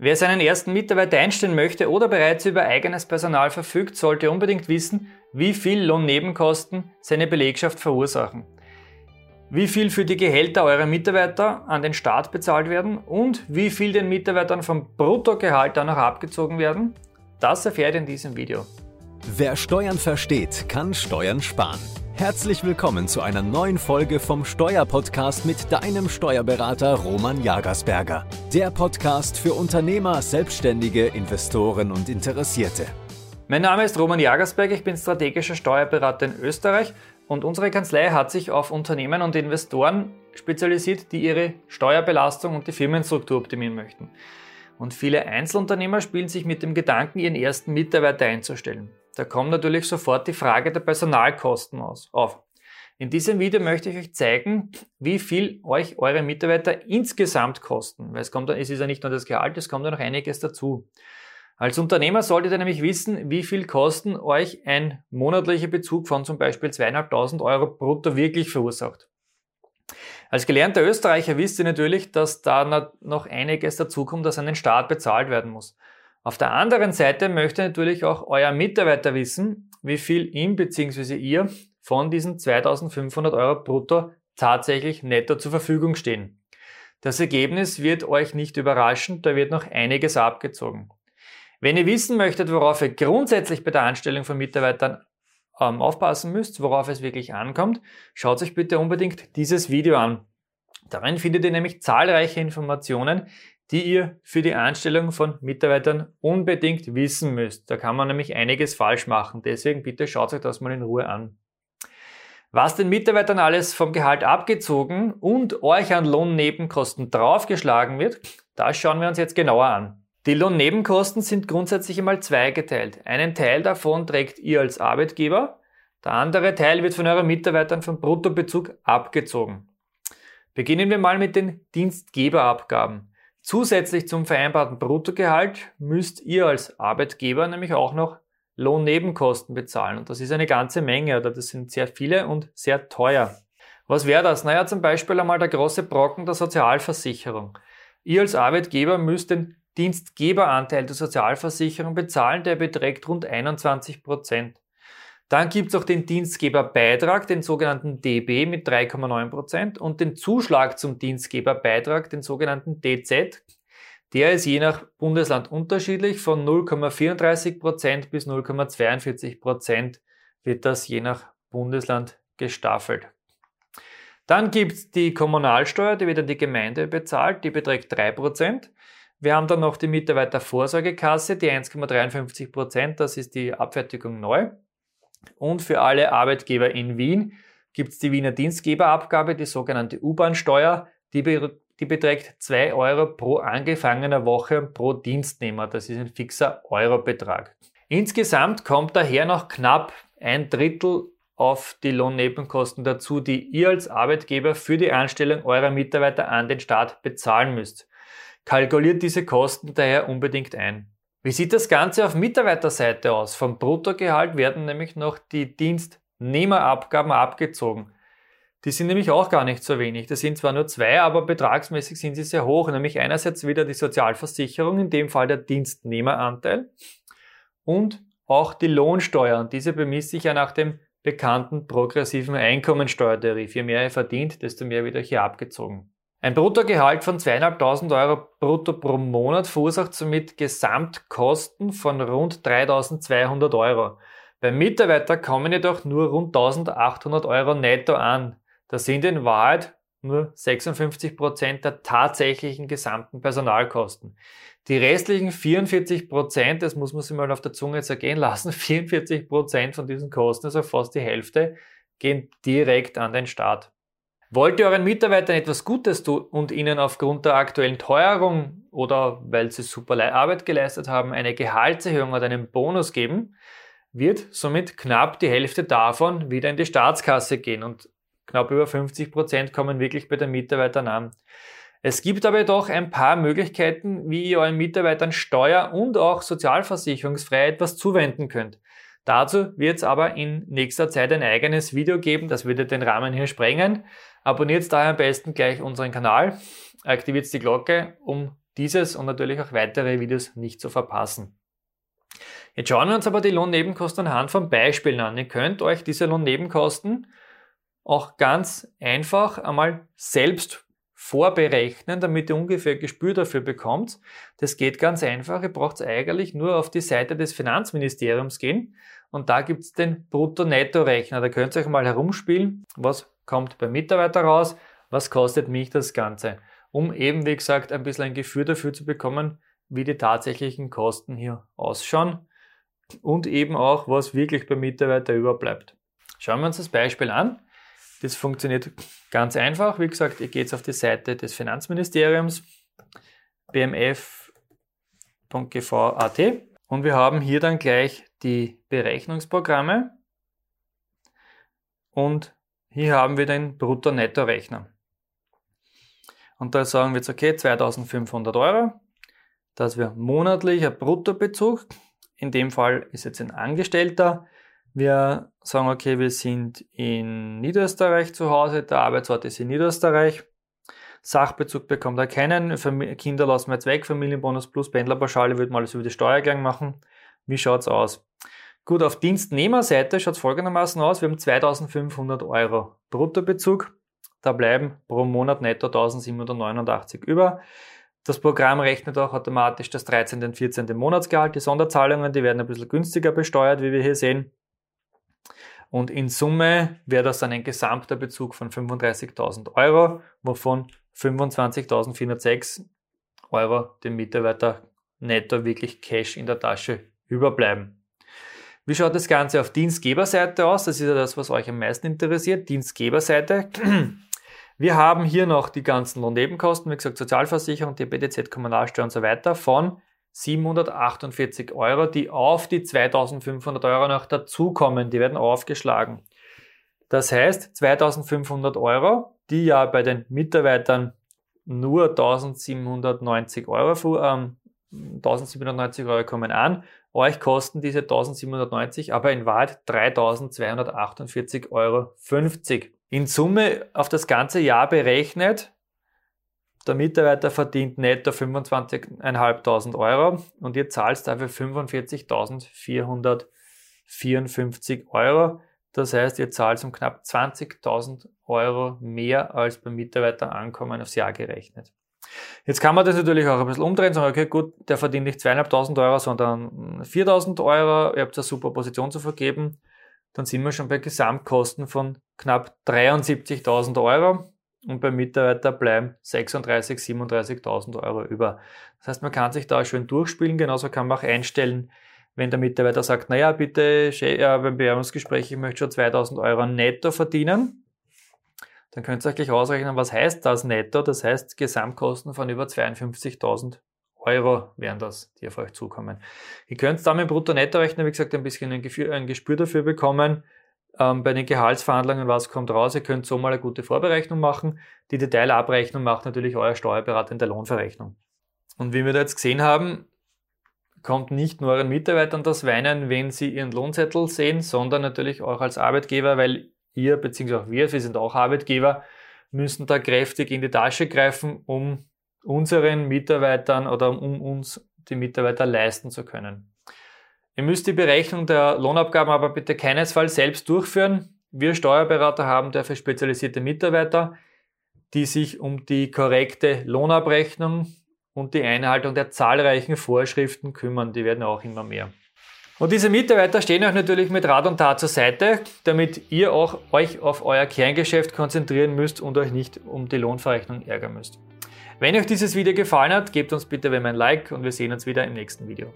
Wer seinen ersten Mitarbeiter einstellen möchte oder bereits über eigenes Personal verfügt, sollte unbedingt wissen, wie viel Lohnnebenkosten seine Belegschaft verursachen, wie viel für die Gehälter eurer Mitarbeiter an den Staat bezahlt werden und wie viel den Mitarbeitern vom Bruttogehalt dann noch abgezogen werden. Das erfährt ihr in diesem Video. Wer Steuern versteht, kann Steuern sparen. Herzlich willkommen zu einer neuen Folge vom Steuerpodcast mit deinem Steuerberater Roman Jagersberger. Der Podcast für Unternehmer, Selbstständige, Investoren und Interessierte. Mein Name ist Roman Jagersberger, ich bin strategischer Steuerberater in Österreich und unsere Kanzlei hat sich auf Unternehmen und Investoren spezialisiert, die ihre Steuerbelastung und die Firmenstruktur optimieren möchten. Und viele Einzelunternehmer spielen sich mit dem Gedanken, ihren ersten Mitarbeiter einzustellen. Da kommt natürlich sofort die Frage der Personalkosten auf. In diesem Video möchte ich euch zeigen, wie viel euch eure Mitarbeiter insgesamt kosten. Weil es, kommt, es ist ja nicht nur das Gehalt, es kommt ja noch einiges dazu. Als Unternehmer solltet ihr nämlich wissen, wie viel Kosten euch ein monatlicher Bezug von zum Beispiel 2.500 Euro brutto wirklich verursacht. Als gelernter Österreicher wisst ihr natürlich, dass da noch einiges dazukommt, das an den Staat bezahlt werden muss. Auf der anderen Seite möchte natürlich auch euer Mitarbeiter wissen, wie viel ihm bzw. ihr von diesen 2500 Euro brutto tatsächlich netto zur Verfügung stehen. Das Ergebnis wird euch nicht überraschen, da wird noch einiges abgezogen. Wenn ihr wissen möchtet, worauf ihr grundsätzlich bei der Anstellung von Mitarbeitern ähm, aufpassen müsst, worauf es wirklich ankommt, schaut euch bitte unbedingt dieses Video an. Darin findet ihr nämlich zahlreiche Informationen, die ihr für die Anstellung von Mitarbeitern unbedingt wissen müsst. Da kann man nämlich einiges falsch machen. Deswegen bitte schaut euch das mal in Ruhe an. Was den Mitarbeitern alles vom Gehalt abgezogen und euch an Lohnnebenkosten draufgeschlagen wird, das schauen wir uns jetzt genauer an. Die Lohnnebenkosten sind grundsätzlich einmal zweigeteilt. Einen Teil davon trägt ihr als Arbeitgeber, der andere Teil wird von euren Mitarbeitern vom Bruttobezug abgezogen. Beginnen wir mal mit den Dienstgeberabgaben. Zusätzlich zum vereinbarten Bruttogehalt müsst ihr als Arbeitgeber nämlich auch noch Lohnnebenkosten bezahlen. Und das ist eine ganze Menge oder das sind sehr viele und sehr teuer. Was wäre das? Naja, zum Beispiel einmal der große Brocken der Sozialversicherung. Ihr als Arbeitgeber müsst den Dienstgeberanteil der Sozialversicherung bezahlen, der beträgt rund 21 Prozent. Dann gibt es auch den Dienstgeberbeitrag, den sogenannten DB mit 3,9% und den Zuschlag zum Dienstgeberbeitrag, den sogenannten DZ. Der ist je nach Bundesland unterschiedlich, von 0,34% bis 0,42% wird das je nach Bundesland gestaffelt. Dann gibt es die Kommunalsteuer, die wird an die Gemeinde bezahlt, die beträgt 3%. Wir haben dann noch die Mitarbeitervorsorgekasse, die 1,53%, das ist die Abfertigung neu. Und für alle Arbeitgeber in Wien gibt es die Wiener Dienstgeberabgabe, die sogenannte U-Bahn-Steuer. Die, be die beträgt 2 Euro pro angefangener Woche pro Dienstnehmer. Das ist ein fixer Eurobetrag. Insgesamt kommt daher noch knapp ein Drittel auf die Lohnnebenkosten dazu, die ihr als Arbeitgeber für die Anstellung eurer Mitarbeiter an den Staat bezahlen müsst. Kalkuliert diese Kosten daher unbedingt ein. Wie sieht das Ganze auf Mitarbeiterseite aus? Vom Bruttogehalt werden nämlich noch die Dienstnehmerabgaben abgezogen. Die sind nämlich auch gar nicht so wenig. Das sind zwar nur zwei, aber betragsmäßig sind sie sehr hoch. Nämlich einerseits wieder die Sozialversicherung, in dem Fall der Dienstnehmeranteil und auch die Lohnsteuer. Und diese bemisst sich ja nach dem bekannten progressiven Einkommensteuertarif. Je mehr ihr verdient, desto mehr wird euch hier abgezogen. Ein Bruttogehalt von 2.500 Euro brutto pro Monat verursacht somit Gesamtkosten von rund 3.200 Euro. Beim Mitarbeiter kommen jedoch nur rund 1.800 Euro netto an. Das sind in Wahrheit nur 56 Prozent der tatsächlichen gesamten Personalkosten. Die restlichen 44 Prozent, das muss man sich mal auf der Zunge zergehen lassen, 44 Prozent von diesen Kosten, also fast die Hälfte, gehen direkt an den Staat. Wollt ihr euren Mitarbeitern etwas Gutes tun und ihnen aufgrund der aktuellen Teuerung oder weil sie super Arbeit geleistet haben, eine Gehaltserhöhung oder einen Bonus geben, wird somit knapp die Hälfte davon wieder in die Staatskasse gehen und knapp über 50 Prozent kommen wirklich bei den Mitarbeitern an. Es gibt aber doch ein paar Möglichkeiten, wie ihr euren Mitarbeitern steuer- und auch sozialversicherungsfrei etwas zuwenden könnt. Dazu wird es aber in nächster Zeit ein eigenes Video geben, das würde den Rahmen hier sprengen. Abonniert daher am besten gleich unseren Kanal, aktiviert die Glocke, um dieses und natürlich auch weitere Videos nicht zu verpassen. Jetzt schauen wir uns aber die Lohnnebenkosten anhand von Beispielen an. Ihr könnt euch diese Lohnnebenkosten auch ganz einfach einmal selbst vorberechnen, damit ihr ungefähr Gespür dafür bekommt. Das geht ganz einfach. Ihr braucht eigentlich nur auf die Seite des Finanzministeriums gehen und da gibt es den Brutto-Netto-Rechner. Da könnt ihr euch mal herumspielen, was kommt beim Mitarbeiter raus, was kostet mich das Ganze, um eben, wie gesagt, ein bisschen ein Gefühl dafür zu bekommen, wie die tatsächlichen Kosten hier ausschauen und eben auch, was wirklich beim Mitarbeiter überbleibt. Schauen wir uns das Beispiel an. Das funktioniert ganz einfach. Wie gesagt, ihr geht auf die Seite des Finanzministeriums, bmf.gv.at und wir haben hier dann gleich die Berechnungsprogramme und hier haben wir den Brutto-Netto-Rechner. Und da sagen wir jetzt, okay, 2500 Euro, dass wir monatlicher Bruttobezug, in dem Fall ist jetzt ein Angestellter, wir sagen, okay, wir sind in Niederösterreich zu Hause, der Arbeitsort ist in Niederösterreich. Sachbezug bekommt er keinen, Kinder lassen wir jetzt weg, Familienbonus plus Pendlerpauschale würde man alles über die Steuererklärung machen. Wie schaut es aus? Gut, auf Dienstnehmerseite schaut es folgendermaßen aus. Wir haben 2500 Euro Bruttobezug. Da bleiben pro Monat netto 1789 über. Das Programm rechnet auch automatisch das 13. und 14. Monatsgehalt. Die Sonderzahlungen, die werden ein bisschen günstiger besteuert, wie wir hier sehen. Und in Summe wäre das dann ein gesamter Bezug von 35.000 Euro, wovon 25.406 Euro dem Mitarbeiter netto wirklich Cash in der Tasche überbleiben. Wie schaut das Ganze auf Dienstgeberseite aus? Das ist ja das, was euch am meisten interessiert. Dienstgeberseite. Wir haben hier noch die ganzen Lohnnebenkosten, wie gesagt, Sozialversicherung, die BDZ, Kommunalsteuer und so weiter von 748 Euro, die auf die 2500 Euro noch dazukommen. Die werden aufgeschlagen. Das heißt, 2500 Euro, die ja bei den Mitarbeitern nur 1790 Euro, ähm, 1790 Euro kommen an. Euch kosten diese 1790 aber in Wahrheit 3248,50 Euro. In Summe auf das ganze Jahr berechnet der Mitarbeiter verdient netto 25.500 Euro und ihr zahlt dafür 45.454 Euro. Das heißt, ihr zahlt um knapp 20.000 Euro mehr als beim Mitarbeiterankommen aufs Jahr gerechnet. Jetzt kann man das natürlich auch ein bisschen umdrehen, sagen, okay, gut, der verdient nicht 2.500 Euro, sondern 4.000 Euro, ihr habt eine super Position zu vergeben, dann sind wir schon bei Gesamtkosten von knapp 73.000 Euro und beim Mitarbeiter bleiben 36.000, 37.000 Euro über. Das heißt, man kann sich da schön durchspielen. Genauso kann man auch einstellen, wenn der Mitarbeiter sagt, naja, bitte ja, beim Bewerbungsgespräch, ich möchte schon 2.000 Euro netto verdienen. Dann könnt ihr euch gleich ausrechnen, was heißt das netto? Das heißt, Gesamtkosten von über 52.000 Euro wären das, die auf euch zukommen. Ihr könnt da mit dem Brutto-Netto-Rechner, wie gesagt, ein bisschen ein, Gefühl, ein Gespür dafür bekommen, ähm, bei den Gehaltsverhandlungen, was kommt raus. Ihr könnt so mal eine gute Vorberechnung machen. Die Detailabrechnung macht natürlich euer Steuerberater in der Lohnverrechnung. Und wie wir da jetzt gesehen haben, kommt nicht nur euren Mitarbeitern das Weinen, wenn sie ihren Lohnzettel sehen, sondern natürlich auch als Arbeitgeber, weil ihr bzw. auch wir, wir sind auch Arbeitgeber, müssen da kräftig in die Tasche greifen, um unseren Mitarbeitern oder um uns die Mitarbeiter leisten zu können. Ihr müsst die Berechnung der Lohnabgaben aber bitte keinesfalls selbst durchführen. Wir Steuerberater haben dafür spezialisierte Mitarbeiter, die sich um die korrekte Lohnabrechnung und die Einhaltung der zahlreichen Vorschriften kümmern. Die werden auch immer mehr. Und diese Mitarbeiter stehen euch natürlich mit Rat und Tat zur Seite, damit ihr auch euch auf euer Kerngeschäft konzentrieren müsst und euch nicht um die Lohnverrechnung ärgern müsst. Wenn euch dieses Video gefallen hat, gebt uns bitte ein Like und wir sehen uns wieder im nächsten Video.